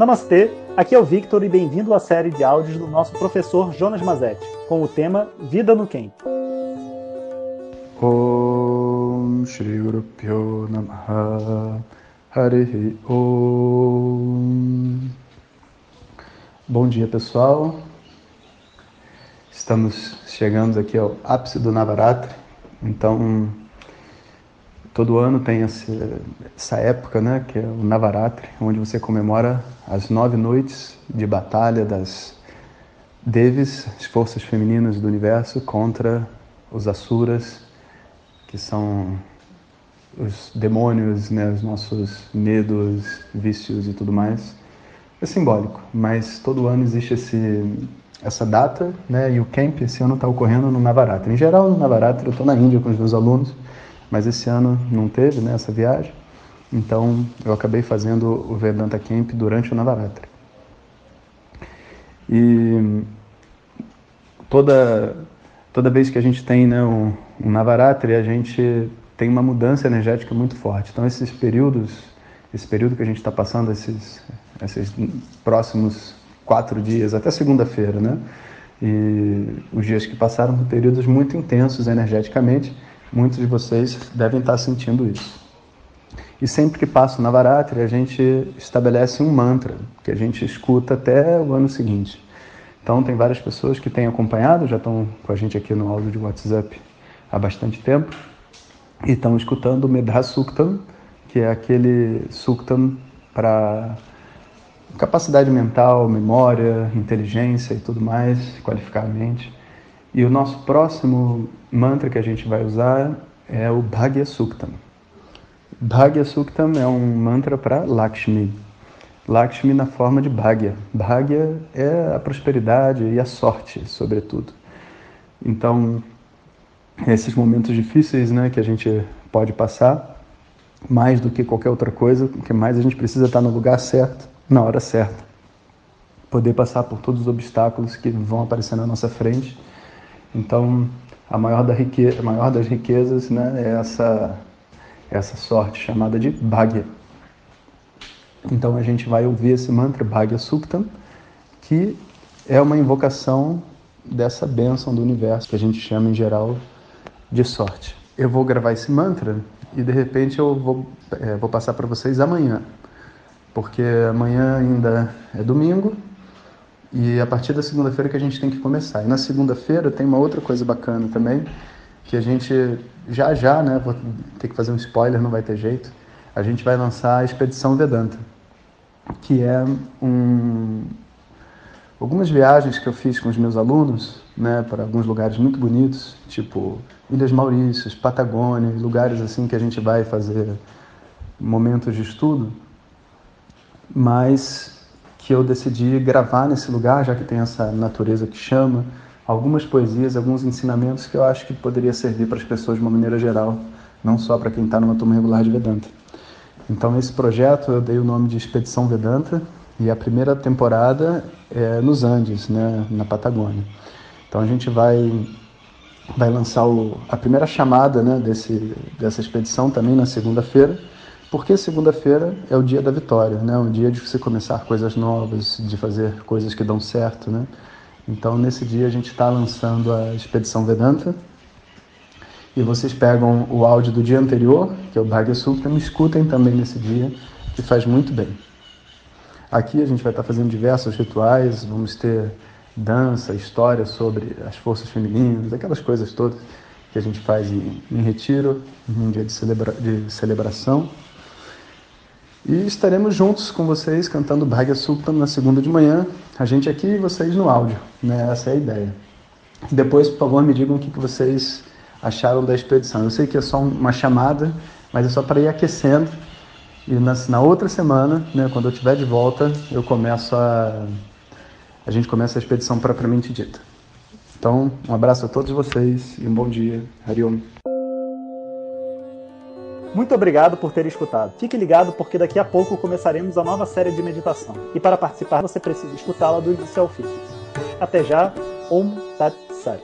Namastê, aqui é o Victor e bem-vindo à série de áudios do nosso professor Jonas Mazetti, com o tema Vida no Camp. Om Shri Om Bom dia pessoal, estamos chegando aqui ao ápice do Navaratri, então todo ano tem essa época, né, que é o Navaratri, onde você comemora as nove noites de batalha das Devis, as forças femininas do universo, contra os Asuras, que são os demônios, né, os nossos medos, vícios e tudo mais. É simbólico, mas todo ano existe esse, essa data, né, e o camp esse ano está ocorrendo no Navaratri. Em geral, no Navaratri eu estou na Índia com os meus alunos, mas esse ano não teve né, essa viagem, então eu acabei fazendo o Vedanta Camp durante o Navaratri. E toda, toda vez que a gente tem né, um, um Navaratri, a gente tem uma mudança energética muito forte. Então esses períodos, esse período que a gente está passando, esses, esses próximos quatro dias, até segunda-feira, né? E os dias que passaram foram períodos muito intensos energeticamente, Muitos de vocês devem estar sentindo isso. E sempre que passa o Navaratri, a gente estabelece um mantra que a gente escuta até o ano seguinte. Então, tem várias pessoas que têm acompanhado, já estão com a gente aqui no áudio de WhatsApp há bastante tempo, e estão escutando o Medha Suktam, que é aquele Suktam para capacidade mental, memória, inteligência e tudo mais, qualificar a mente. E o nosso próximo mantra que a gente vai usar é o Bhagya Suktam. Bhagya Suktam é um mantra para Lakshmi. Lakshmi na forma de Bhagya. Bhagya é a prosperidade e a sorte, sobretudo. Então, esses momentos difíceis né, que a gente pode passar, mais do que qualquer outra coisa, que mais a gente precisa estar no lugar certo, na hora certa. Poder passar por todos os obstáculos que vão aparecer na nossa frente então, a maior, da riqueza, a maior das riquezas né, é essa, essa sorte chamada de Bhagya. Então, a gente vai ouvir esse mantra Bhagya Suktam, que é uma invocação dessa bênção do universo, que a gente chama em geral de sorte. Eu vou gravar esse mantra e de repente eu vou, é, vou passar para vocês amanhã, porque amanhã ainda é domingo e a partir da segunda-feira que a gente tem que começar. E na segunda-feira tem uma outra coisa bacana também, que a gente já já, né, vou ter que fazer um spoiler, não vai ter jeito. A gente vai lançar a Expedição Vedanta, que é um algumas viagens que eu fiz com os meus alunos, né, para alguns lugares muito bonitos, tipo Ilhas Maurícias, Patagônia, lugares assim que a gente vai fazer momentos de estudo, mas que eu decidi gravar nesse lugar, já que tem essa natureza que chama, algumas poesias, alguns ensinamentos que eu acho que poderia servir para as pessoas de uma maneira geral, não só para quem está numa turma regular de Vedanta. Então, esse projeto eu dei o nome de Expedição Vedanta e a primeira temporada é nos Andes, né, na Patagônia. Então, a gente vai vai lançar o, a primeira chamada né, desse, dessa expedição também na segunda-feira porque segunda-feira é o dia da vitória, né? O dia de você começar coisas novas, de fazer coisas que dão certo, né? Então, nesse dia a gente está lançando a Expedição Vedanta e vocês pegam o áudio do dia anterior, que é o Bhagya Sutra, me escutem também nesse dia, que faz muito bem. Aqui a gente vai estar tá fazendo diversos rituais, vamos ter dança, história sobre as forças femininas, aquelas coisas todas que a gente faz em, em retiro, um dia de, celebra de celebração. E estaremos juntos com vocês cantando Bhagya Suptam na segunda de manhã, a gente aqui e vocês no áudio, né? Essa é a ideia. Depois, por favor, me digam o que vocês acharam da expedição. Eu sei que é só uma chamada, mas é só para ir aquecendo. E na, na outra semana, né, quando eu estiver de volta, eu começo a. A gente começa a expedição propriamente dita. Então, um abraço a todos vocês e um bom dia. Hariom. Muito obrigado por ter escutado. Fique ligado porque daqui a pouco começaremos a nova série de meditação. E para participar você precisa escutá-la do início ao fim. Até já. Om Tat Sat.